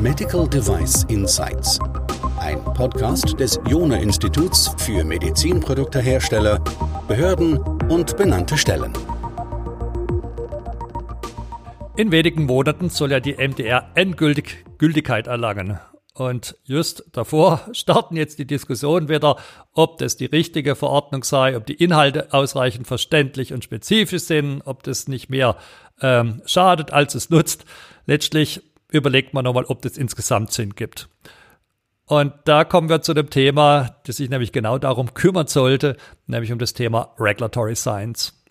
Medical Device Insights. Ein Podcast des Jona Instituts für Medizinproduktehersteller, Behörden und benannte Stellen. In wenigen Monaten soll ja die MDR endgültig Gültigkeit erlangen. Und just davor starten jetzt die Diskussionen wieder, ob das die richtige Verordnung sei, ob die Inhalte ausreichend verständlich und spezifisch sind, ob das nicht mehr ähm, schadet, als es nutzt. Letztlich überlegt man nochmal, ob das insgesamt Sinn gibt. Und da kommen wir zu dem Thema, das sich nämlich genau darum kümmern sollte, nämlich um das Thema Regulatory Science.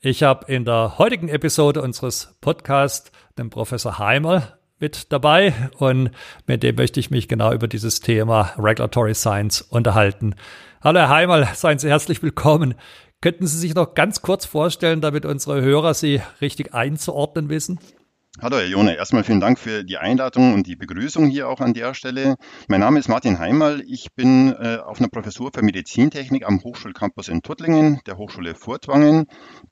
Ich habe in der heutigen Episode unseres Podcasts den Professor Heimer mit dabei und mit dem möchte ich mich genau über dieses Thema Regulatory Science unterhalten. Hallo Herr Heimer, seien Sie herzlich willkommen. Könnten Sie sich noch ganz kurz vorstellen, damit unsere Hörer Sie richtig einzuordnen wissen? Hallo Herr Jone, erstmal vielen Dank für die Einladung und die Begrüßung hier auch an der Stelle. Mein Name ist Martin Heimal. Ich bin äh, auf einer Professur für Medizintechnik am Hochschulcampus in Tuttlingen, der Hochschule Furtwangen.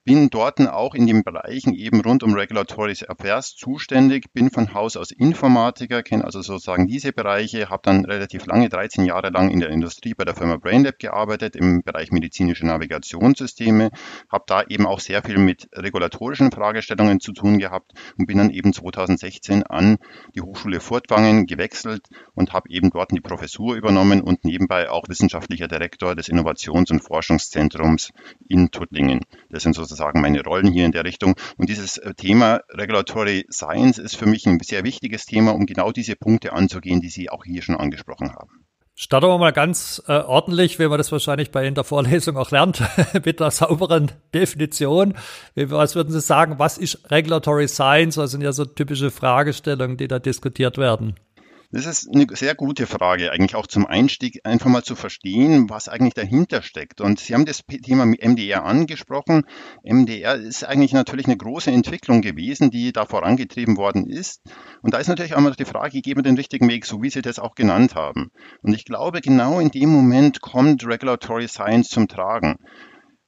Bin dort auch in den Bereichen eben rund um Regulatory Affairs zuständig, bin von Haus aus Informatiker, kenne also sozusagen diese Bereiche, habe dann relativ lange, 13 Jahre lang in der Industrie bei der Firma BrainLab gearbeitet im Bereich medizinische Navigationssysteme, habe da eben auch sehr viel mit regulatorischen Fragestellungen zu tun gehabt und bin dann eben 2016 an die Hochschule Furtwangen gewechselt und habe eben dort die Professur übernommen und nebenbei auch wissenschaftlicher Direktor des Innovations- und Forschungszentrums in Tuttlingen. Das sind sozusagen meine Rollen hier in der Richtung. Und dieses äh, Thema Regulatory Science ist für mich ein sehr wichtiges Thema, um genau diese Punkte anzugehen, die Sie auch hier schon angesprochen haben. Starten wir mal ganz äh, ordentlich, wie man das wahrscheinlich bei in der Vorlesung auch lernt, mit einer sauberen Definition. Was würden Sie sagen, was ist Regulatory Science? Was sind ja so typische Fragestellungen, die da diskutiert werden? Das ist eine sehr gute Frage, eigentlich auch zum Einstieg, einfach mal zu verstehen, was eigentlich dahinter steckt. Und Sie haben das Thema MDR angesprochen. MDR ist eigentlich natürlich eine große Entwicklung gewesen, die da vorangetrieben worden ist. Und da ist natürlich auch immer die Frage, geben wir den richtigen Weg, so wie Sie das auch genannt haben. Und ich glaube, genau in dem Moment kommt Regulatory Science zum Tragen.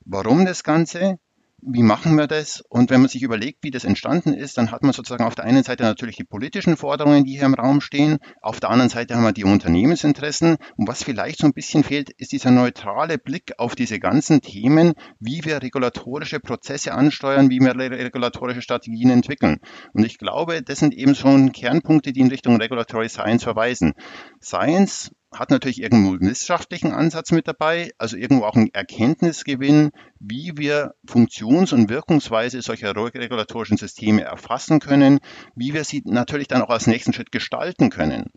Warum das Ganze? Wie machen wir das? Und wenn man sich überlegt, wie das entstanden ist, dann hat man sozusagen auf der einen Seite natürlich die politischen Forderungen, die hier im Raum stehen. Auf der anderen Seite haben wir die Unternehmensinteressen. Und was vielleicht so ein bisschen fehlt, ist dieser neutrale Blick auf diese ganzen Themen, wie wir regulatorische Prozesse ansteuern, wie wir regulatorische Strategien entwickeln. Und ich glaube, das sind eben schon Kernpunkte, die in Richtung Regulatory Science verweisen. Science hat natürlich irgendwo einen wissenschaftlichen Ansatz mit dabei, also irgendwo auch einen Erkenntnisgewinn, wie wir Funktions- und Wirkungsweise solcher regulatorischen Systeme erfassen können, wie wir sie natürlich dann auch als nächsten Schritt gestalten können.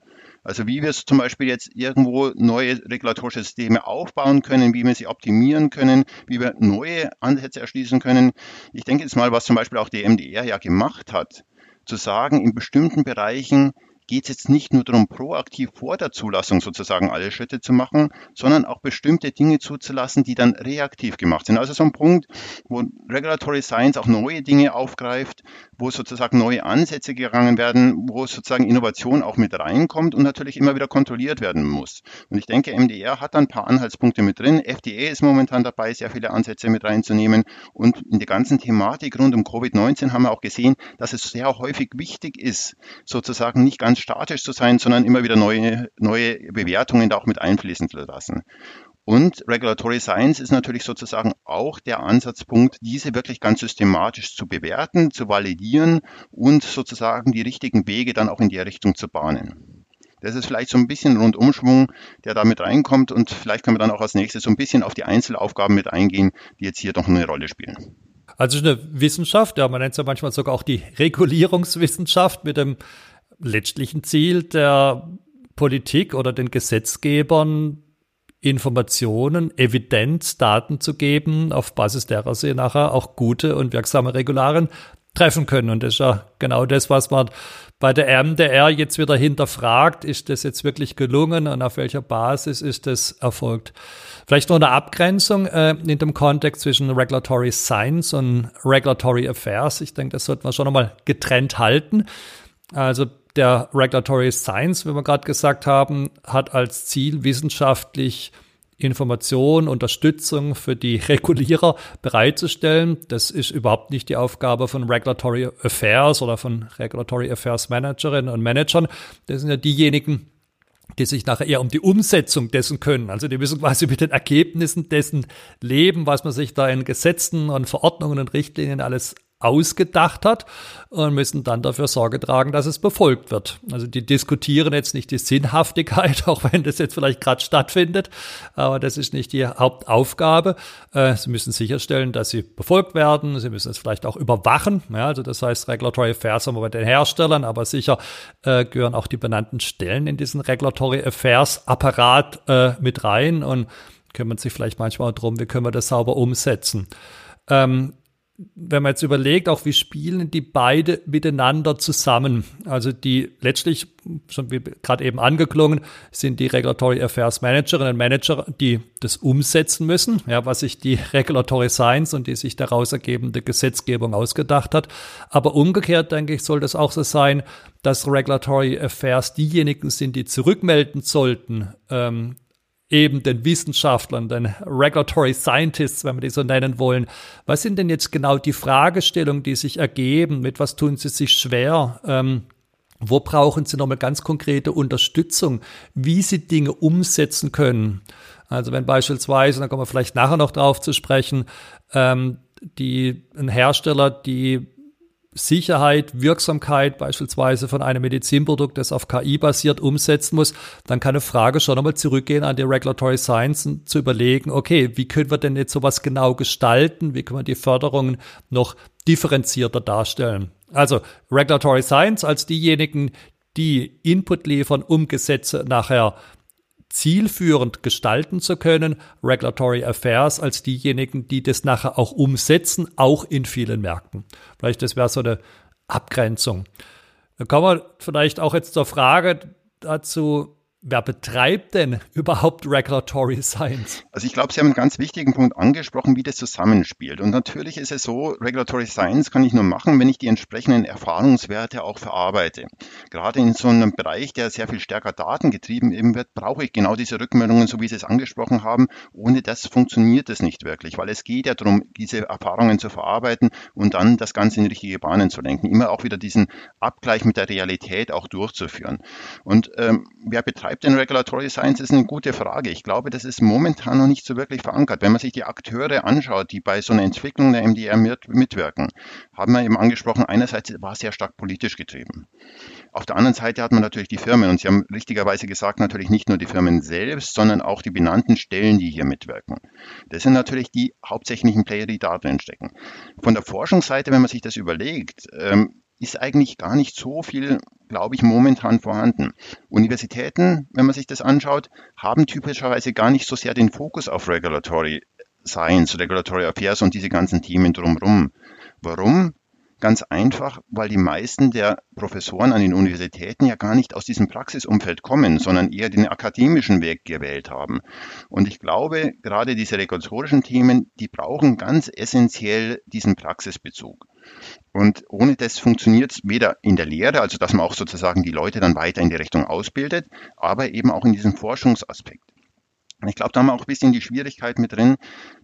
Also wie wir zum Beispiel jetzt irgendwo neue regulatorische Systeme aufbauen können, wie wir sie optimieren können, wie wir neue Ansätze erschließen können. Ich denke jetzt mal, was zum Beispiel auch die MDR ja gemacht hat, zu sagen, in bestimmten Bereichen geht es jetzt nicht nur darum, proaktiv vor der Zulassung sozusagen alle Schritte zu machen, sondern auch bestimmte Dinge zuzulassen, die dann reaktiv gemacht sind. Also so ein Punkt, wo Regulatory Science auch neue Dinge aufgreift, wo sozusagen neue Ansätze gegangen werden, wo sozusagen Innovation auch mit reinkommt und natürlich immer wieder kontrolliert werden muss. Und ich denke, MDR hat da ein paar Anhaltspunkte mit drin. FDA ist momentan dabei, sehr viele Ansätze mit reinzunehmen. Und in der ganzen Thematik rund um Covid-19 haben wir auch gesehen, dass es sehr häufig wichtig ist, sozusagen nicht ganz statisch zu sein, sondern immer wieder neue, neue Bewertungen da auch mit einfließen zu lassen. Und Regulatory Science ist natürlich sozusagen auch der Ansatzpunkt, diese wirklich ganz systematisch zu bewerten, zu validieren und sozusagen die richtigen Wege dann auch in die Richtung zu bahnen. Das ist vielleicht so ein bisschen Rundumschwung, der da mit reinkommt und vielleicht können wir dann auch als nächstes so ein bisschen auf die Einzelaufgaben mit eingehen, die jetzt hier doch eine Rolle spielen. Also eine Wissenschaft, ja, man nennt es ja manchmal sogar auch die Regulierungswissenschaft mit dem letztlichen Ziel der Politik oder den Gesetzgebern Informationen, Evidenz, Daten zu geben, auf Basis derer sie nachher auch gute und wirksame Regularen treffen können. Und das ist ja genau das, was man bei der MDR jetzt wieder hinterfragt. Ist das jetzt wirklich gelungen und auf welcher Basis ist das erfolgt? Vielleicht noch eine Abgrenzung äh, in dem Kontext zwischen Regulatory Science und Regulatory Affairs. Ich denke, das sollte man schon nochmal getrennt halten. Also der Regulatory Science, wie wir gerade gesagt haben, hat als Ziel wissenschaftlich Information, Unterstützung für die Regulierer bereitzustellen. Das ist überhaupt nicht die Aufgabe von Regulatory Affairs oder von Regulatory Affairs Managerinnen und Managern. Das sind ja diejenigen, die sich nachher eher um die Umsetzung dessen können. Also die müssen quasi mit den Ergebnissen dessen leben, was man sich da in Gesetzen und Verordnungen und Richtlinien alles ausgedacht hat und müssen dann dafür Sorge tragen, dass es befolgt wird. Also die diskutieren jetzt nicht die Sinnhaftigkeit, auch wenn das jetzt vielleicht gerade stattfindet, aber das ist nicht die Hauptaufgabe. Äh, sie müssen sicherstellen, dass sie befolgt werden. Sie müssen es vielleicht auch überwachen. Ja, also das heißt, Regulatory Affairs haben wir bei den Herstellern, aber sicher äh, gehören auch die benannten Stellen in diesen Regulatory Affairs Apparat äh, mit rein und kümmern sich vielleicht manchmal darum, wie können wir das sauber umsetzen. Ähm, wenn man jetzt überlegt, auch wie spielen die beide miteinander zusammen? Also die letztlich, schon wie gerade eben angeklungen, sind die Regulatory Affairs Managerinnen und Manager, die das umsetzen müssen, ja, was sich die Regulatory Science und die sich daraus ergebende Gesetzgebung ausgedacht hat. Aber umgekehrt, denke ich, soll das auch so sein, dass Regulatory Affairs diejenigen sind, die zurückmelden sollten, ähm, eben den Wissenschaftlern, den Regulatory Scientists, wenn wir die so nennen wollen. Was sind denn jetzt genau die Fragestellungen, die sich ergeben? Mit was tun sie sich schwer? Ähm, wo brauchen sie nochmal ganz konkrete Unterstützung, wie sie Dinge umsetzen können? Also wenn beispielsweise, da kommen wir vielleicht nachher noch drauf zu sprechen, ähm, die, ein Hersteller, die Sicherheit, Wirksamkeit beispielsweise von einem Medizinprodukt, das auf KI basiert, umsetzen muss, dann kann eine Frage schon einmal zurückgehen an die Regulatory Science und zu überlegen, okay, wie können wir denn jetzt sowas genau gestalten? Wie können wir die Förderungen noch differenzierter darstellen? Also Regulatory Science als diejenigen, die Input liefern, um Gesetze nachher zielführend gestalten zu können, Regulatory Affairs als diejenigen, die das nachher auch umsetzen, auch in vielen Märkten. Vielleicht das wäre so eine Abgrenzung. Dann kommen wir vielleicht auch jetzt zur Frage dazu, Wer betreibt denn überhaupt Regulatory Science? Also ich glaube, Sie haben einen ganz wichtigen Punkt angesprochen, wie das zusammenspielt. Und natürlich ist es so, Regulatory Science kann ich nur machen, wenn ich die entsprechenden Erfahrungswerte auch verarbeite. Gerade in so einem Bereich, der sehr viel stärker datengetrieben eben wird, brauche ich genau diese Rückmeldungen, so wie Sie es angesprochen haben. Ohne das funktioniert es nicht wirklich, weil es geht ja darum, diese Erfahrungen zu verarbeiten und dann das Ganze in richtige Bahnen zu lenken. Immer auch wieder diesen Abgleich mit der Realität auch durchzuführen. Und ähm, wer betreibt betreibt denn Regulatory Science, ist eine gute Frage. Ich glaube, das ist momentan noch nicht so wirklich verankert. Wenn man sich die Akteure anschaut, die bei so einer Entwicklung der MDR mit, mitwirken, haben wir eben angesprochen, einerseits war es sehr stark politisch getrieben. Auf der anderen Seite hat man natürlich die Firmen und Sie haben richtigerweise gesagt, natürlich nicht nur die Firmen selbst, sondern auch die benannten Stellen, die hier mitwirken. Das sind natürlich die hauptsächlichen Player, die da drin stecken. Von der Forschungsseite, wenn man sich das überlegt, ähm, ist eigentlich gar nicht so viel, glaube ich, momentan vorhanden. Universitäten, wenn man sich das anschaut, haben typischerweise gar nicht so sehr den Fokus auf Regulatory Science, Regulatory Affairs und diese ganzen Themen drumherum. Warum? Ganz einfach, weil die meisten der Professoren an den Universitäten ja gar nicht aus diesem Praxisumfeld kommen, sondern eher den akademischen Weg gewählt haben. Und ich glaube, gerade diese regulatorischen Themen, die brauchen ganz essentiell diesen Praxisbezug. Und ohne das funktioniert es weder in der Lehre, also dass man auch sozusagen die Leute dann weiter in die Richtung ausbildet, aber eben auch in diesem Forschungsaspekt. Ich glaube, da haben wir auch ein bisschen die Schwierigkeit mit drin,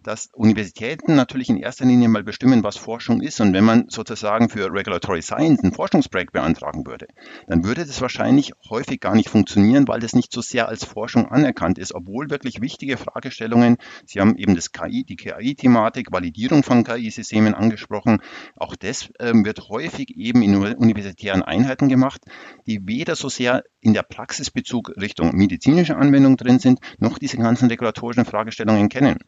dass Universitäten natürlich in erster Linie mal bestimmen, was Forschung ist. Und wenn man sozusagen für Regulatory Science ein Forschungsprojekt beantragen würde, dann würde das wahrscheinlich häufig gar nicht funktionieren, weil das nicht so sehr als Forschung anerkannt ist, obwohl wirklich wichtige Fragestellungen, Sie haben eben das KI, die KI-Thematik, Validierung von KI-Systemen angesprochen, auch das ähm, wird häufig eben in universitären Einheiten gemacht, die weder so sehr in der Praxisbezug Richtung medizinische Anwendung drin sind, noch diese ganzen regulatorischen Fragestellungen kennen.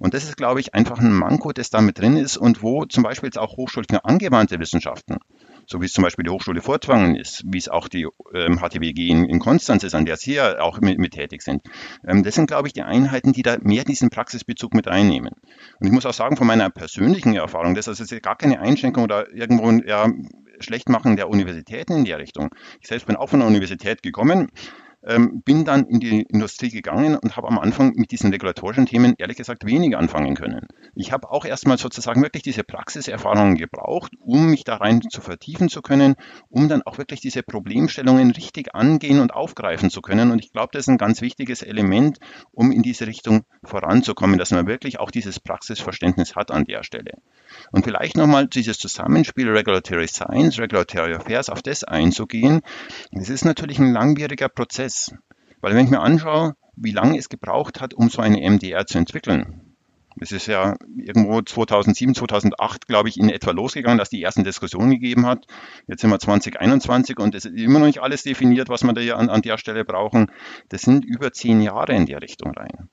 Und das ist, glaube ich, einfach ein Manko, das da mit drin ist und wo zum Beispiel jetzt auch Hochschulen für angewandte Wissenschaften, so wie es zum Beispiel die Hochschule Fortwangen ist, wie es auch die ähm, HTWG in, in, Konstanz ist, an der Sie ja auch mit, mit tätig sind. Ähm, das sind, glaube ich, die Einheiten, die da mehr diesen Praxisbezug mit reinnehmen. Und ich muss auch sagen, von meiner persönlichen Erfahrung, das ist gar keine Einschränkung oder irgendwo ja, Schlechtmachen der Universitäten in der Richtung. Ich selbst bin auch von der Universität gekommen ähm, bin dann in die Industrie gegangen und habe am Anfang mit diesen regulatorischen Themen ehrlich gesagt weniger anfangen können. Ich habe auch erstmal sozusagen wirklich diese Praxiserfahrungen gebraucht, um mich da rein zu vertiefen zu können, um dann auch wirklich diese Problemstellungen richtig angehen und aufgreifen zu können. Und ich glaube, das ist ein ganz wichtiges Element, um in diese Richtung voranzukommen, dass man wirklich auch dieses Praxisverständnis hat an der Stelle. Und vielleicht nochmal dieses Zusammenspiel Regulatory Science, Regulatory Affairs, auf das einzugehen. Das ist natürlich ein langwieriger Prozess. Weil wenn ich mir anschaue, wie lange es gebraucht hat, um so eine MDR zu entwickeln, es ist ja irgendwo 2007, 2008, glaube ich, in etwa losgegangen, dass die ersten Diskussionen gegeben hat. Jetzt sind wir 2021 und es ist immer noch nicht alles definiert, was wir da an, an der Stelle brauchen. Das sind über zehn Jahre in der Richtung rein.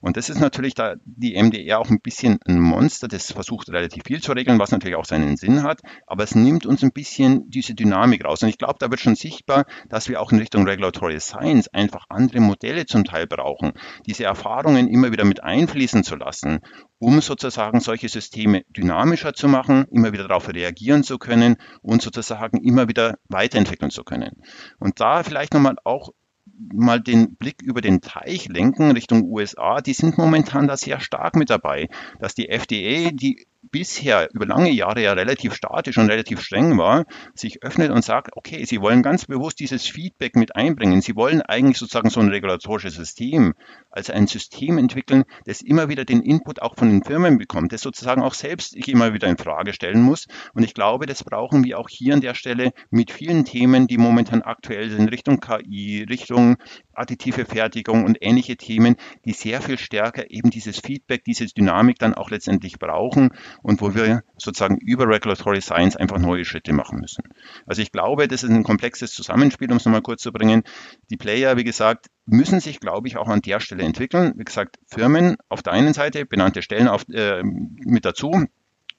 Und das ist natürlich da die MDR auch ein bisschen ein Monster, das versucht relativ viel zu regeln, was natürlich auch seinen Sinn hat, aber es nimmt uns ein bisschen diese Dynamik raus. Und ich glaube, da wird schon sichtbar, dass wir auch in Richtung Regulatory Science einfach andere Modelle zum Teil brauchen, diese Erfahrungen immer wieder mit einfließen zu lassen, um sozusagen solche Systeme dynamischer zu machen, immer wieder darauf reagieren zu können und sozusagen immer wieder weiterentwickeln zu können. Und da vielleicht nochmal auch mal den Blick über den Teich lenken Richtung USA, die sind momentan da sehr stark mit dabei, dass die FDA, die bisher über lange Jahre ja relativ statisch und relativ streng war, sich öffnet und sagt, okay, Sie wollen ganz bewusst dieses Feedback mit einbringen. Sie wollen eigentlich sozusagen so ein regulatorisches System, also ein System entwickeln, das immer wieder den Input auch von den Firmen bekommt, das sozusagen auch selbst ich immer wieder in Frage stellen muss. Und ich glaube, das brauchen wir auch hier an der Stelle mit vielen Themen, die momentan aktuell sind, Richtung KI, Richtung additive Fertigung und ähnliche Themen, die sehr viel stärker eben dieses Feedback, diese Dynamik dann auch letztendlich brauchen und wo wir sozusagen über Regulatory Science einfach neue Schritte machen müssen. Also ich glaube, das ist ein komplexes Zusammenspiel, um es nochmal kurz zu bringen. Die Player, wie gesagt, müssen sich, glaube ich, auch an der Stelle entwickeln. Wie gesagt, Firmen auf der einen Seite, benannte Stellen auf, äh, mit dazu,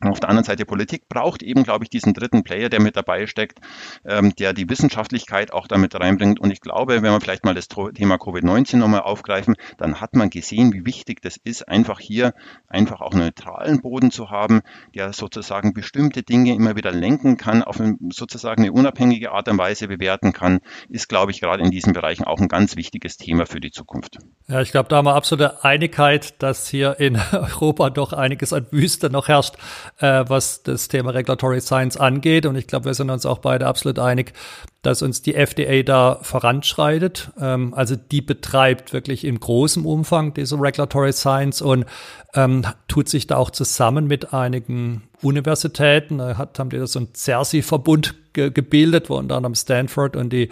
auf der anderen Seite Politik braucht eben, glaube ich, diesen dritten Player, der mit dabei steckt, ähm, der die Wissenschaftlichkeit auch damit reinbringt. Und ich glaube, wenn wir vielleicht mal das Thema Covid-19 nochmal aufgreifen, dann hat man gesehen, wie wichtig das ist, einfach hier einfach auch neutralen Boden zu haben, der sozusagen bestimmte Dinge immer wieder lenken kann, auf eine, sozusagen eine unabhängige Art und Weise bewerten kann, ist, glaube ich, gerade in diesen Bereichen auch ein ganz wichtiges Thema für die Zukunft. Ja, ich glaube, da haben wir absolute Einigkeit, dass hier in Europa doch einiges an Wüste noch herrscht äh, was das Thema Regulatory Science angeht. Und ich glaube, wir sind uns auch beide absolut einig, dass uns die FDA da voranschreitet. Ähm, also die betreibt wirklich in großem Umfang diese Regulatory Science und ähm, tut sich da auch zusammen mit einigen Universitäten. Da hat, haben die da so einen CERSI-Verbund ge gebildet, wo unter anderem Stanford und die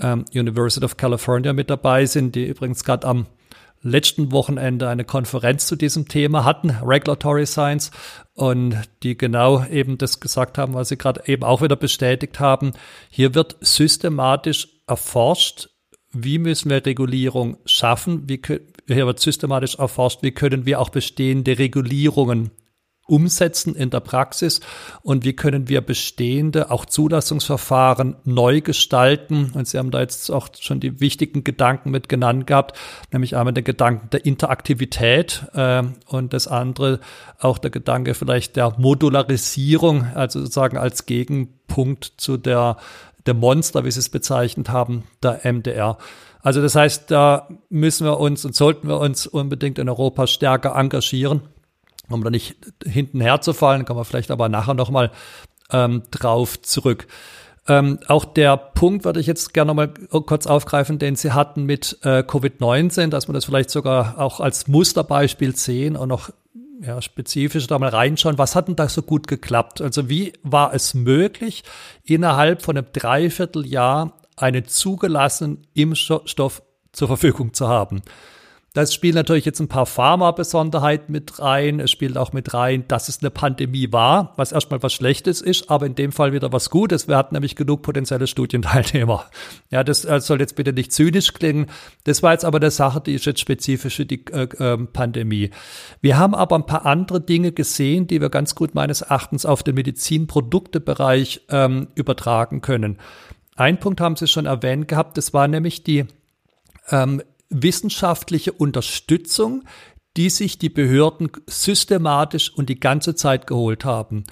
ähm, University of California mit dabei sind, die übrigens gerade am letzten Wochenende eine Konferenz zu diesem Thema hatten, Regulatory Science, und die genau eben das gesagt haben, was Sie gerade eben auch wieder bestätigt haben. Hier wird systematisch erforscht, wie müssen wir Regulierung schaffen, wie, hier wird systematisch erforscht, wie können wir auch bestehende Regulierungen umsetzen in der Praxis und wie können wir bestehende, auch Zulassungsverfahren neu gestalten. Und Sie haben da jetzt auch schon die wichtigen Gedanken mit genannt gehabt, nämlich einmal den Gedanken der Interaktivität äh, und das andere auch der Gedanke vielleicht der Modularisierung, also sozusagen als Gegenpunkt zu der, der Monster, wie Sie es bezeichnet haben, der MDR. Also das heißt, da müssen wir uns und sollten wir uns unbedingt in Europa stärker engagieren um da nicht hinten herzufallen, kommen wir vielleicht aber nachher nochmal ähm, drauf zurück. Ähm, auch der Punkt würde ich jetzt gerne nochmal kurz aufgreifen, den Sie hatten mit äh, Covid-19, dass wir das vielleicht sogar auch als Musterbeispiel sehen und noch ja, spezifisch da mal reinschauen. Was hat denn da so gut geklappt? Also wie war es möglich, innerhalb von einem Dreivierteljahr einen zugelassenen Impfstoff zur Verfügung zu haben? Das spielt natürlich jetzt ein paar Pharma-Besonderheiten mit rein. Es spielt auch mit rein, dass es eine Pandemie war, was erstmal was Schlechtes ist, aber in dem Fall wieder was Gutes. Wir hatten nämlich genug potenzielle Studienteilnehmer. Ja, das soll jetzt bitte nicht zynisch klingen. Das war jetzt aber eine Sache, die ist jetzt spezifisch für die äh, äh, Pandemie. Wir haben aber ein paar andere Dinge gesehen, die wir ganz gut meines Erachtens auf den Medizinproduktebereich ähm, übertragen können. Ein Punkt haben Sie schon erwähnt gehabt, das war nämlich die ähm, wissenschaftliche Unterstützung, die sich die Behörden systematisch und die ganze Zeit geholt haben.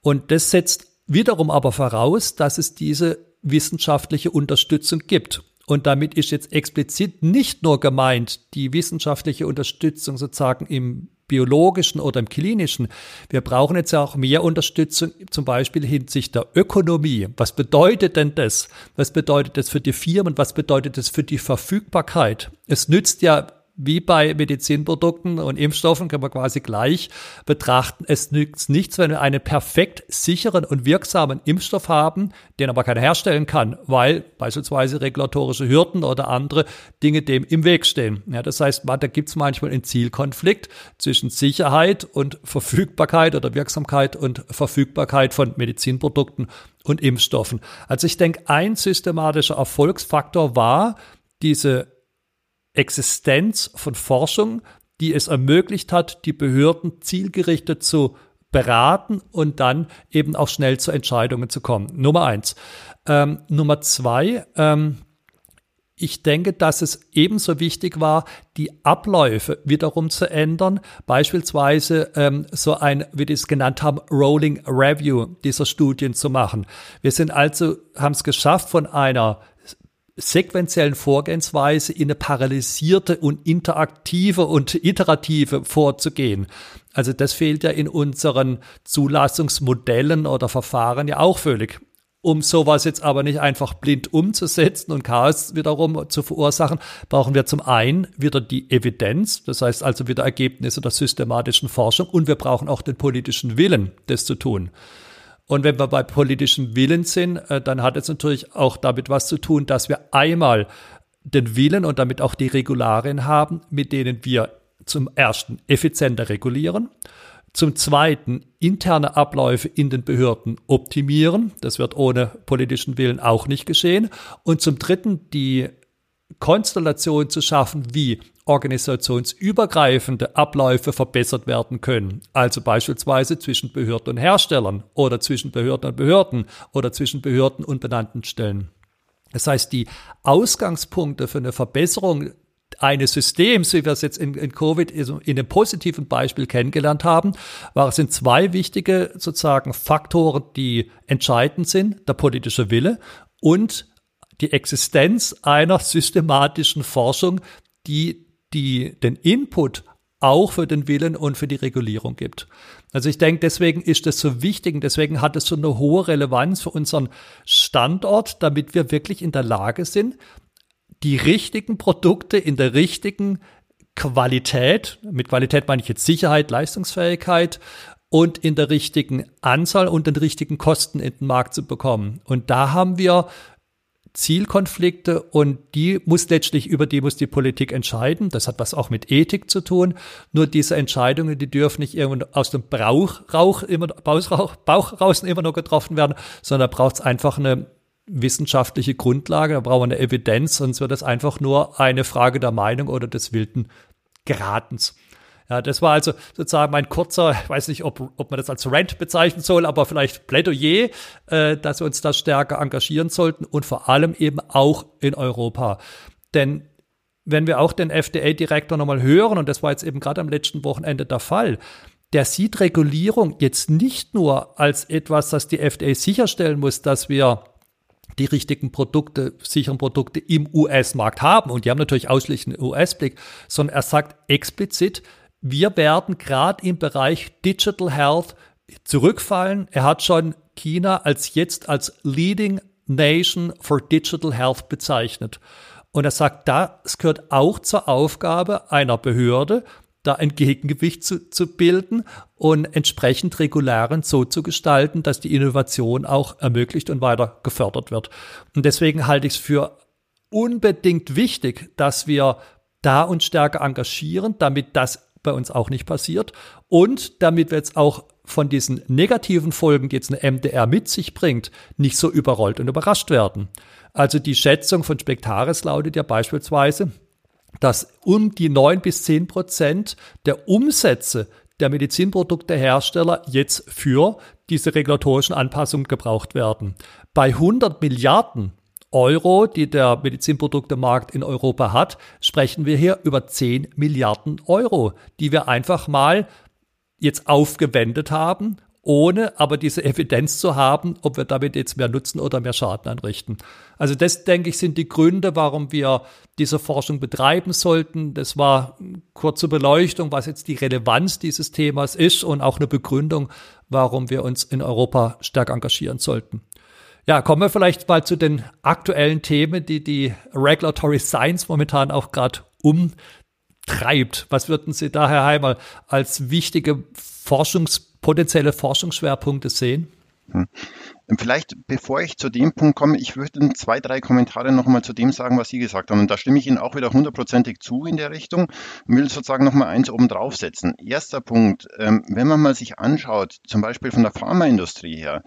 Und das setzt wiederum aber voraus, dass es diese wissenschaftliche Unterstützung gibt. Und damit ist jetzt explizit nicht nur gemeint die wissenschaftliche Unterstützung sozusagen im biologischen oder im klinischen. Wir brauchen jetzt ja auch mehr Unterstützung, zum Beispiel hinsichtlich der Ökonomie. Was bedeutet denn das? Was bedeutet das für die Firmen? Was bedeutet das für die Verfügbarkeit? Es nützt ja wie bei Medizinprodukten und Impfstoffen können wir quasi gleich betrachten. Es nützt nichts, wenn wir einen perfekt sicheren und wirksamen Impfstoff haben, den aber keiner herstellen kann, weil beispielsweise regulatorische Hürden oder andere Dinge dem im Weg stehen. Ja, das heißt, da gibt es manchmal einen Zielkonflikt zwischen Sicherheit und Verfügbarkeit oder Wirksamkeit und Verfügbarkeit von Medizinprodukten und Impfstoffen. Also ich denke, ein systematischer Erfolgsfaktor war diese Existenz von Forschung, die es ermöglicht hat, die Behörden zielgerichtet zu beraten und dann eben auch schnell zu Entscheidungen zu kommen. Nummer eins. Ähm, Nummer zwei, ähm, ich denke, dass es ebenso wichtig war, die Abläufe wiederum zu ändern. Beispielsweise ähm, so ein, wie die es genannt haben, Rolling Review dieser Studien zu machen. Wir sind also, haben es geschafft, von einer sequenziellen Vorgehensweise in eine paralysierte und interaktive und iterative vorzugehen. Also das fehlt ja in unseren Zulassungsmodellen oder Verfahren ja auch völlig. Um sowas jetzt aber nicht einfach blind umzusetzen und Chaos wiederum zu verursachen, brauchen wir zum einen wieder die Evidenz, das heißt also wieder Ergebnisse der systematischen Forschung und wir brauchen auch den politischen Willen, das zu tun. Und wenn wir bei politischem Willen sind, äh, dann hat es natürlich auch damit was zu tun, dass wir einmal den Willen und damit auch die Regularien haben, mit denen wir zum ersten effizienter regulieren, zum zweiten interne Abläufe in den Behörden optimieren. Das wird ohne politischen Willen auch nicht geschehen. Und zum dritten die Konstellation zu schaffen, wie organisationsübergreifende Abläufe verbessert werden können. Also beispielsweise zwischen Behörden und Herstellern oder zwischen Behörden und Behörden oder zwischen Behörden und benannten Stellen. Das heißt, die Ausgangspunkte für eine Verbesserung eines Systems, wie wir es jetzt in, in Covid in einem positiven Beispiel kennengelernt haben, waren, sind zwei wichtige sozusagen Faktoren, die entscheidend sind, der politische Wille und die Existenz einer systematischen Forschung, die die den Input auch für den Willen und für die Regulierung gibt. Also ich denke, deswegen ist das so wichtig und deswegen hat es so eine hohe Relevanz für unseren Standort, damit wir wirklich in der Lage sind, die richtigen Produkte in der richtigen Qualität, mit Qualität meine ich jetzt Sicherheit, Leistungsfähigkeit und in der richtigen Anzahl und den richtigen Kosten in den Markt zu bekommen. Und da haben wir Zielkonflikte und die muss letztlich, über die muss die Politik entscheiden. Das hat was auch mit Ethik zu tun. Nur diese Entscheidungen, die dürfen nicht irgendwo aus dem Brauch, Rauch immer, Bauch, Bauch raus immer nur getroffen werden, sondern da braucht es einfach eine wissenschaftliche Grundlage, da brauchen wir eine Evidenz, sonst wird das einfach nur eine Frage der Meinung oder des wilden Geratens. Ja, das war also sozusagen mein kurzer, ich weiß nicht, ob, ob man das als Rant bezeichnen soll, aber vielleicht Plädoyer, äh, dass wir uns da stärker engagieren sollten und vor allem eben auch in Europa. Denn wenn wir auch den FDA-Direktor nochmal hören, und das war jetzt eben gerade am letzten Wochenende der Fall, der sieht Regulierung jetzt nicht nur als etwas, das die FDA sicherstellen muss, dass wir die richtigen Produkte, sicheren Produkte im US-Markt haben. Und die haben natürlich ausschließlich einen US-Blick, sondern er sagt explizit, wir werden gerade im Bereich Digital Health zurückfallen. Er hat schon China als jetzt als Leading Nation for Digital Health bezeichnet. Und er sagt, das gehört auch zur Aufgabe einer Behörde, da ein Gegengewicht zu, zu bilden und entsprechend Regularen so zu gestalten, dass die Innovation auch ermöglicht und weiter gefördert wird. Und deswegen halte ich es für unbedingt wichtig, dass wir da uns stärker engagieren, damit das bei uns auch nicht passiert. Und damit wir jetzt auch von diesen negativen Folgen, die jetzt eine MDR mit sich bringt, nicht so überrollt und überrascht werden. Also die Schätzung von Spektaris lautet ja beispielsweise, dass um die neun bis zehn Prozent der Umsätze der Medizinproduktehersteller jetzt für diese regulatorischen Anpassungen gebraucht werden. Bei 100 Milliarden Euro, die der Medizinproduktemarkt in Europa hat, sprechen wir hier über 10 Milliarden Euro, die wir einfach mal jetzt aufgewendet haben, ohne aber diese Evidenz zu haben, ob wir damit jetzt mehr Nutzen oder mehr Schaden anrichten. Also das, denke ich, sind die Gründe, warum wir diese Forschung betreiben sollten. Das war kurze Beleuchtung, was jetzt die Relevanz dieses Themas ist und auch eine Begründung, warum wir uns in Europa stark engagieren sollten. Ja, kommen wir vielleicht mal zu den aktuellen Themen, die die Regulatory Science momentan auch gerade umtreibt. Was würden Sie da, Herr Heimer, als wichtige Forschungs potenzielle Forschungsschwerpunkte sehen? Hm. Vielleicht, bevor ich zu dem Punkt komme, ich würde zwei, drei Kommentare nochmal zu dem sagen, was Sie gesagt haben. Und da stimme ich Ihnen auch wieder hundertprozentig zu in der Richtung und will sozusagen nochmal eins oben draufsetzen. Erster Punkt, ähm, wenn man mal sich anschaut, zum Beispiel von der Pharmaindustrie her,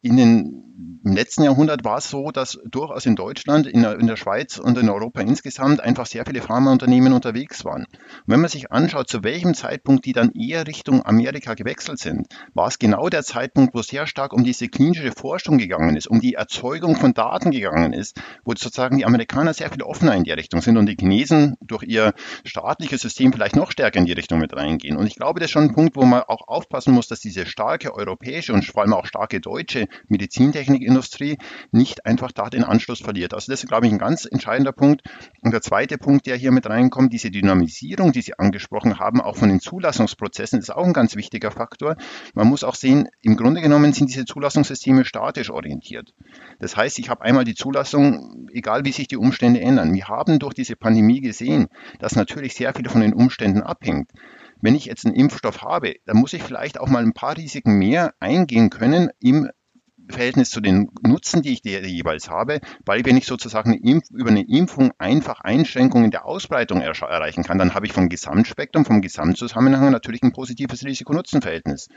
in den, Im letzten Jahrhundert war es so, dass durchaus in Deutschland, in der, in der Schweiz und in Europa insgesamt einfach sehr viele Pharmaunternehmen unterwegs waren. Und wenn man sich anschaut, zu welchem Zeitpunkt die dann eher Richtung Amerika gewechselt sind, war es genau der Zeitpunkt, wo sehr stark um diese klinische Forschung gegangen ist, um die Erzeugung von Daten gegangen ist, wo sozusagen die Amerikaner sehr viel offener in die Richtung sind und die Chinesen durch ihr staatliches System vielleicht noch stärker in die Richtung mit reingehen. Und ich glaube, das ist schon ein Punkt, wo man auch aufpassen muss, dass diese starke europäische und vor allem auch starke deutsche Medizintechnikindustrie nicht einfach da den Anschluss verliert. Also das ist, glaube ich, ein ganz entscheidender Punkt. Und der zweite Punkt, der hier mit reinkommt, diese Dynamisierung, die Sie angesprochen haben, auch von den Zulassungsprozessen, ist auch ein ganz wichtiger Faktor. Man muss auch sehen, im Grunde genommen sind diese Zulassungssysteme statisch orientiert. Das heißt, ich habe einmal die Zulassung, egal wie sich die Umstände ändern. Wir haben durch diese Pandemie gesehen, dass natürlich sehr viel von den Umständen abhängt wenn ich jetzt einen Impfstoff habe, dann muss ich vielleicht auch mal ein paar Risiken mehr eingehen können im Verhältnis zu den Nutzen, die ich jeweils habe, weil wenn ich sozusagen über eine Impfung einfach Einschränkungen der Ausbreitung er erreichen kann, dann habe ich vom Gesamtspektrum, vom Gesamtzusammenhang natürlich ein positives Risiko-Nutzen-Verhältnis,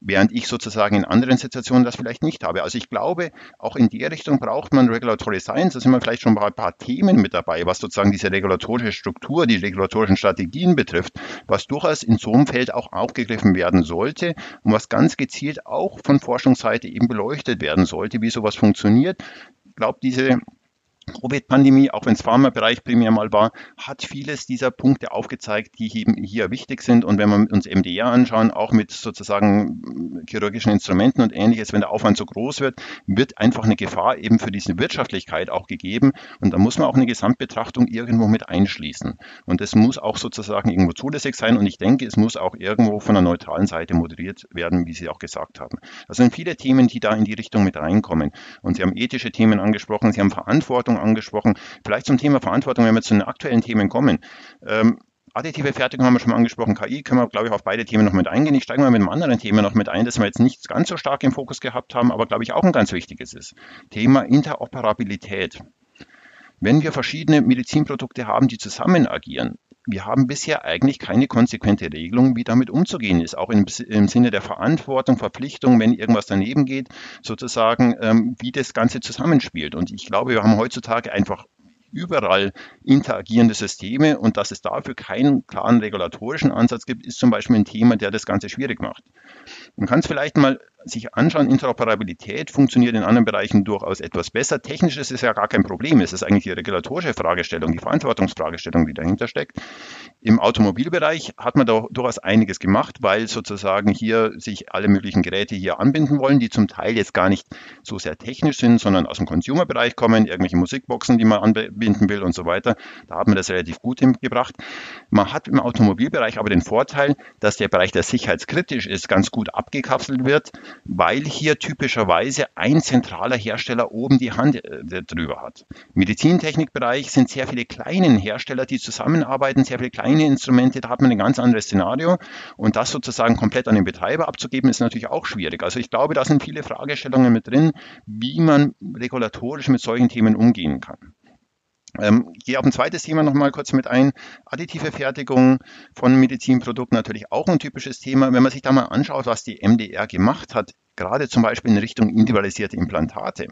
während ich sozusagen in anderen Situationen das vielleicht nicht habe. Also ich glaube, auch in der Richtung braucht man Regulatory Science, da sind wir vielleicht schon bei ein paar Themen mit dabei, was sozusagen diese regulatorische Struktur, die regulatorischen Strategien betrifft, was durchaus in so einem Feld auch aufgegriffen werden sollte und was ganz gezielt auch von Forschungsseite eben beleuchtet getestet werden sollte, wie sowas funktioniert. Ich glaube, diese Covid-Pandemie, auch wenn es Pharmabereich primär mal war, hat vieles dieser Punkte aufgezeigt, die hier wichtig sind. Und wenn wir uns MDR anschauen, auch mit sozusagen chirurgischen Instrumenten und ähnliches, wenn der Aufwand so groß wird, wird einfach eine Gefahr eben für diese Wirtschaftlichkeit auch gegeben. Und da muss man auch eine Gesamtbetrachtung irgendwo mit einschließen. Und es muss auch sozusagen irgendwo zulässig sein. Und ich denke, es muss auch irgendwo von einer neutralen Seite moderiert werden, wie Sie auch gesagt haben. Das sind viele Themen, die da in die Richtung mit reinkommen. Und Sie haben ethische Themen angesprochen, Sie haben Verantwortung angesprochen. Vielleicht zum Thema Verantwortung, wenn wir zu den aktuellen Themen kommen. Ähm, additive Fertigung haben wir schon mal angesprochen, KI können wir, glaube ich, auf beide Themen noch mit eingehen. Ich steige mal mit einem anderen Thema noch mit ein, das wir jetzt nicht ganz so stark im Fokus gehabt haben, aber glaube ich auch ein ganz wichtiges ist. Thema Interoperabilität. Wenn wir verschiedene Medizinprodukte haben, die zusammen agieren, wir haben bisher eigentlich keine konsequente Regelung, wie damit umzugehen ist, auch im, im Sinne der Verantwortung, Verpflichtung, wenn irgendwas daneben geht, sozusagen, ähm, wie das Ganze zusammenspielt. Und ich glaube, wir haben heutzutage einfach überall interagierende Systeme und dass es dafür keinen klaren regulatorischen Ansatz gibt, ist zum Beispiel ein Thema, der das Ganze schwierig macht. Man kann es vielleicht mal sich anschauen, Interoperabilität funktioniert in anderen Bereichen durchaus etwas besser. Technisch ist es ja gar kein Problem. Es ist eigentlich die regulatorische Fragestellung, die Verantwortungsfragestellung, die dahinter steckt. Im Automobilbereich hat man da durchaus einiges gemacht, weil sozusagen hier sich alle möglichen Geräte hier anbinden wollen, die zum Teil jetzt gar nicht so sehr technisch sind, sondern aus dem Consumer-Bereich kommen, irgendwelche Musikboxen, die man anbinden will und so weiter. Da hat man das relativ gut hingebracht. Man hat im Automobilbereich aber den Vorteil, dass der Bereich, der sicherheitskritisch ist, ganz gut abgekapselt wird weil hier typischerweise ein zentraler Hersteller oben die Hand äh, drüber hat. Im Medizintechnikbereich sind sehr viele kleine Hersteller, die zusammenarbeiten, sehr viele kleine Instrumente, da hat man ein ganz anderes Szenario und das sozusagen komplett an den Betreiber abzugeben, ist natürlich auch schwierig. Also ich glaube, da sind viele Fragestellungen mit drin, wie man regulatorisch mit solchen Themen umgehen kann. Ähm, gehe auf ein zweites Thema nochmal kurz mit ein. Additive Fertigung von Medizinprodukten natürlich auch ein typisches Thema. Wenn man sich da mal anschaut, was die MDR gemacht hat, gerade zum Beispiel in Richtung individualisierte Implantate.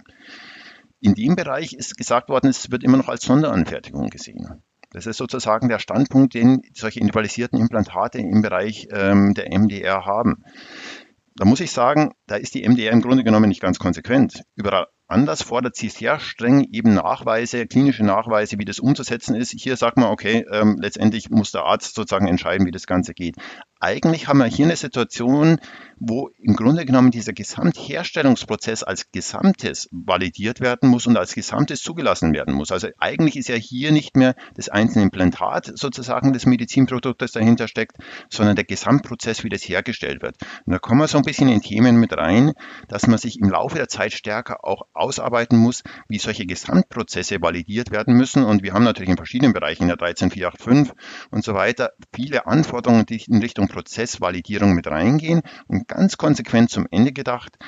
In dem Bereich ist gesagt worden, es wird immer noch als Sonderanfertigung gesehen. Das ist sozusagen der Standpunkt, den solche individualisierten Implantate im Bereich ähm, der MDR haben. Da muss ich sagen, da ist die MDR im Grunde genommen nicht ganz konsequent. Über anders fordert sie sehr streng eben Nachweise, klinische Nachweise, wie das umzusetzen ist. Hier sagt man, okay, ähm, letztendlich muss der Arzt sozusagen entscheiden, wie das Ganze geht. Eigentlich haben wir hier eine Situation, wo im Grunde genommen dieser Gesamtherstellungsprozess als Gesamtes validiert werden muss und als Gesamtes zugelassen werden muss. Also eigentlich ist ja hier nicht mehr das einzelne Implantat sozusagen des Medizinproduktes dahinter steckt, sondern der Gesamtprozess, wie das hergestellt wird. Und da kommen wir so ein bisschen in Themen mit rein, dass man sich im Laufe der Zeit stärker auch ausarbeiten muss, wie solche Gesamtprozesse validiert werden müssen. Und wir haben natürlich in verschiedenen Bereichen, in der 13485 und so weiter, viele Anforderungen, die in Richtung Prozessvalidierung mit reingehen. Und ganz konsequent zum Ende gedacht,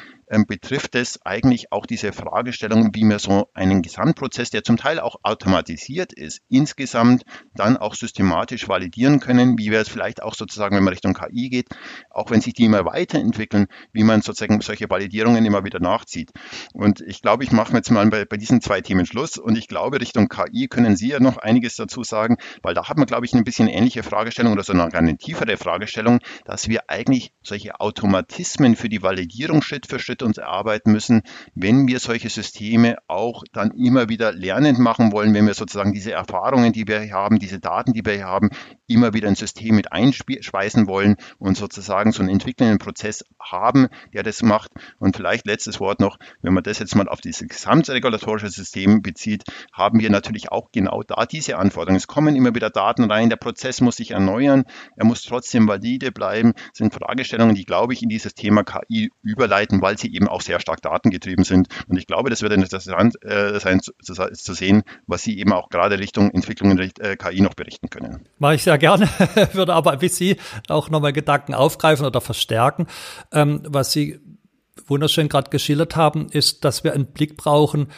betrifft es eigentlich auch diese Fragestellung, wie wir so einen Gesamtprozess, der zum Teil auch automatisiert ist, insgesamt dann auch systematisch validieren können, wie wir es vielleicht auch sozusagen, wenn man Richtung KI geht, auch wenn sich die immer weiterentwickeln, wie man sozusagen solche Validierungen immer wieder nachzieht. Und ich glaube, ich mache jetzt mal bei, bei diesen zwei Themen Schluss und ich glaube, Richtung KI können Sie ja noch einiges dazu sagen, weil da hat man, glaube ich, ein bisschen ähnliche Fragestellung oder so eine, eine tiefere Fragestellung, dass wir eigentlich solche Automatismen für die Validierung Schritt für Schritt uns erarbeiten müssen, wenn wir solche Systeme auch dann immer wieder lernend machen wollen, wenn wir sozusagen diese Erfahrungen, die wir haben, diese Daten, die wir hier haben, immer wieder ein System mit einspeisen wollen und sozusagen so einen entwickelnden Prozess haben, der das macht. Und vielleicht letztes Wort noch, wenn man das jetzt mal auf dieses gesamtregulatorische System bezieht, haben wir natürlich auch genau da diese Anforderungen. Es kommen immer wieder Daten rein, der Prozess muss sich erneuern, er muss trotzdem valide bleiben. Das sind Fragestellungen, die, glaube ich, in dieses Thema KI überleiten, weil sie eben auch sehr stark datengetrieben sind. Und ich glaube, das wird interessant äh, sein zu, zu, sehen, was Sie eben auch gerade Richtung Entwicklungen äh, KI noch berichten können. Mache ich sehr gerne, würde aber wie Sie auch nochmal Gedanken aufgreifen oder verstärken. Ähm, was Sie wunderschön gerade geschildert haben, ist, dass wir einen Blick brauchen,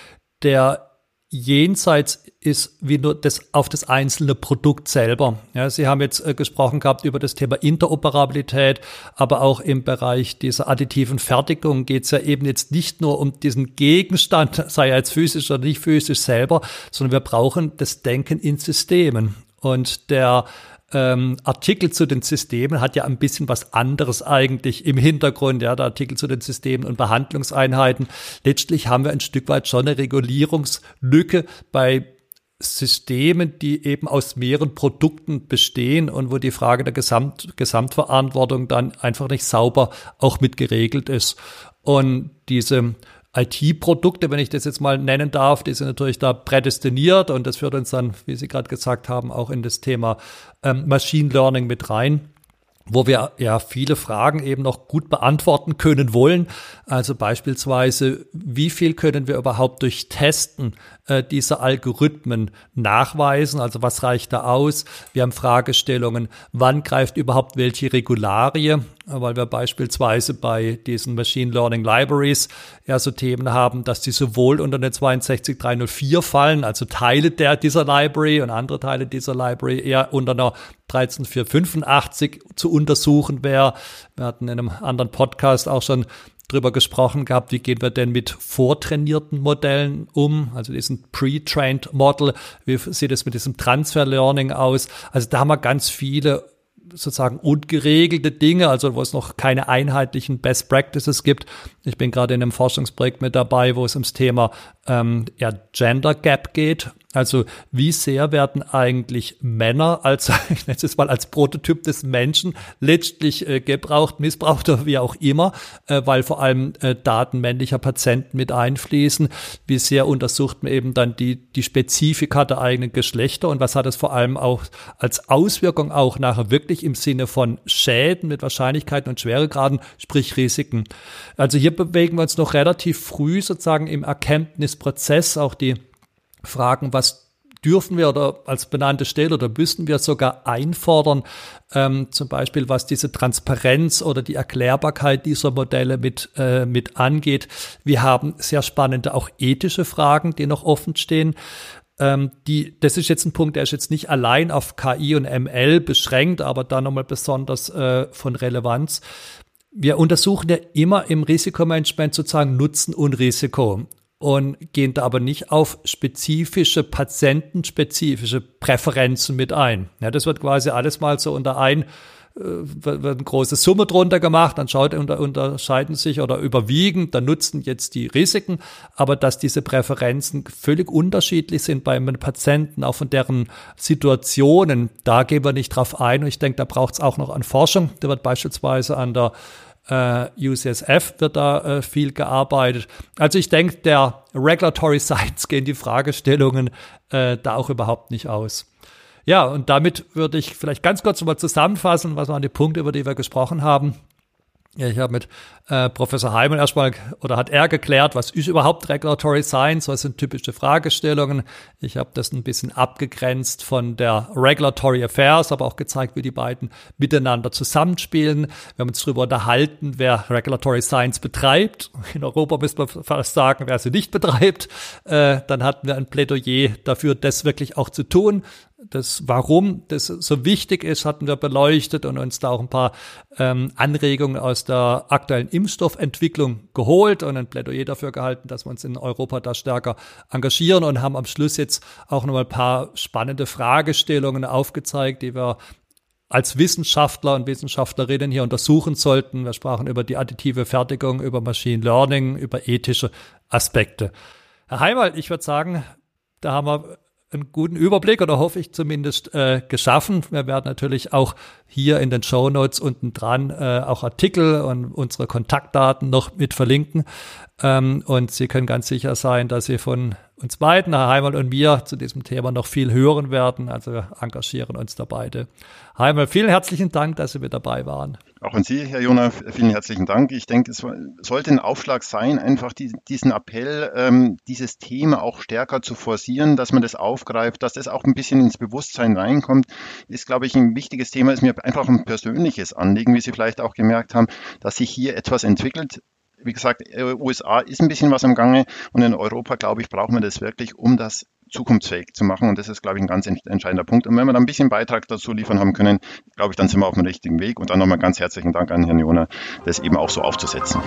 der jenseits ist wie nur das auf das einzelne Produkt selber. Ja, Sie haben jetzt äh, gesprochen gehabt über das Thema Interoperabilität, aber auch im Bereich dieser additiven Fertigung geht es ja eben jetzt nicht nur um diesen Gegenstand, sei er jetzt physisch oder nicht physisch selber, sondern wir brauchen das Denken in Systemen. Und der ähm, Artikel zu den Systemen hat ja ein bisschen was anderes eigentlich im Hintergrund, ja, der Artikel zu den Systemen und Behandlungseinheiten. Letztlich haben wir ein Stück weit schon eine Regulierungslücke bei Systemen, die eben aus mehreren Produkten bestehen und wo die Frage der Gesamt Gesamtverantwortung dann einfach nicht sauber auch mit geregelt ist. Und diese IT-Produkte, wenn ich das jetzt mal nennen darf, die sind natürlich da prädestiniert und das führt uns dann, wie Sie gerade gesagt haben, auch in das Thema ähm, Machine Learning mit rein wo wir ja viele Fragen eben noch gut beantworten können wollen. Also beispielsweise, wie viel können wir überhaupt durch Testen äh, dieser Algorithmen nachweisen? Also was reicht da aus? Wir haben Fragestellungen, wann greift überhaupt welche Regularie? Weil wir beispielsweise bei diesen Machine Learning Libraries ja so Themen haben, dass die sowohl unter eine 62304 fallen, also Teile der dieser Library und andere Teile dieser Library eher unter einer 13485 zu untersuchen wäre. Wir hatten in einem anderen Podcast auch schon drüber gesprochen gehabt, wie gehen wir denn mit vortrainierten Modellen um, also diesen pre-trained Model, wie sieht es mit diesem Transfer Learning aus? Also da haben wir ganz viele sozusagen ungeregelte Dinge, also wo es noch keine einheitlichen Best Practices gibt. Ich bin gerade in einem Forschungsprojekt mit dabei, wo es ums Thema ähm, ja, Gender Gap geht. Also wie sehr werden eigentlich Männer als, ich nenne es mal als Prototyp des Menschen letztlich äh, gebraucht, missbraucht oder wie auch immer, äh, weil vor allem äh, Daten männlicher Patienten mit einfließen. Wie sehr untersucht man eben dann die, die Spezifika der eigenen Geschlechter und was hat es vor allem auch als Auswirkung auch nachher wirklich im Sinne von Schäden mit Wahrscheinlichkeiten und Schweregraden, sprich Risiken. Also hier bewegen wir uns noch relativ früh sozusagen im Erkenntnisprozess, auch die fragen, was dürfen wir oder als benannte Stelle oder müssen wir sogar einfordern, ähm, zum Beispiel was diese Transparenz oder die Erklärbarkeit dieser Modelle mit, äh, mit angeht. Wir haben sehr spannende auch ethische Fragen, die noch offen stehen. Ähm, die, das ist jetzt ein Punkt, der ist jetzt nicht allein auf KI und ML beschränkt, aber da nochmal besonders äh, von Relevanz. Wir untersuchen ja immer im Risikomanagement sozusagen Nutzen und Risiko und gehen da aber nicht auf spezifische, patientenspezifische Präferenzen mit ein. Ja, das wird quasi alles mal so unter ein wird eine große Summe drunter gemacht, dann schaut, unter, unterscheiden sich oder überwiegen, dann nutzen jetzt die Risiken, aber dass diese Präferenzen völlig unterschiedlich sind bei einem Patienten, auch von deren Situationen, da gehen wir nicht drauf ein und ich denke, da braucht es auch noch an Forschung. Da wird beispielsweise an der äh, UCSF wird da äh, viel gearbeitet. Also ich denke, der Regulatory Science gehen die Fragestellungen äh, da auch überhaupt nicht aus. Ja, und damit würde ich vielleicht ganz kurz mal zusammenfassen, was waren die Punkte, über die wir gesprochen haben. Ja, ich habe mit äh, Professor Heimann erstmal oder hat er geklärt, was ist überhaupt Regulatory Science, was sind typische Fragestellungen. Ich habe das ein bisschen abgegrenzt von der Regulatory Affairs, aber auch gezeigt, wie die beiden miteinander zusammenspielen. Wir haben uns darüber unterhalten, wer Regulatory Science betreibt. In Europa müsste man fast sagen, wer sie nicht betreibt. Äh, dann hatten wir ein Plädoyer dafür, das wirklich auch zu tun das Warum das so wichtig ist, hatten wir beleuchtet und uns da auch ein paar ähm, Anregungen aus der aktuellen Impfstoffentwicklung geholt und ein Plädoyer dafür gehalten, dass wir uns in Europa da stärker engagieren und haben am Schluss jetzt auch noch mal ein paar spannende Fragestellungen aufgezeigt, die wir als Wissenschaftler und Wissenschaftlerinnen hier untersuchen sollten. Wir sprachen über die additive Fertigung, über Machine Learning, über ethische Aspekte. Herr Heimal, ich würde sagen, da haben wir einen guten Überblick oder hoffe ich zumindest äh, geschaffen. Wir werden natürlich auch hier in den Show Notes unten dran äh, auch Artikel und unsere Kontaktdaten noch mit verlinken. Ähm, und Sie können ganz sicher sein, dass Sie von uns beiden, Herr Heimal und mir, zu diesem Thema noch viel hören werden. Also wir engagieren uns da beide. Heimal, vielen herzlichen Dank, dass Sie mit dabei waren. Auch an Sie, Herr Jona, vielen herzlichen Dank. Ich denke, es sollte ein Aufschlag sein, einfach die, diesen Appell, ähm, dieses Thema auch stärker zu forcieren, dass man das aufgreift, dass das auch ein bisschen ins Bewusstsein reinkommt, ist, glaube ich, ein wichtiges Thema, ist mir einfach ein persönliches Anliegen, wie Sie vielleicht auch gemerkt haben, dass sich hier etwas entwickelt, wie gesagt, äh, USA ist ein bisschen was am Gange und in Europa, glaube ich, brauchen wir das wirklich, um das zukunftsfähig zu machen. Und das ist, glaube ich, ein ganz entscheidender Punkt. Und wenn wir da ein bisschen Beitrag dazu liefern haben können, glaube ich, dann sind wir auf dem richtigen Weg. Und dann nochmal ganz herzlichen Dank an Herrn Jona, das eben auch so aufzusetzen.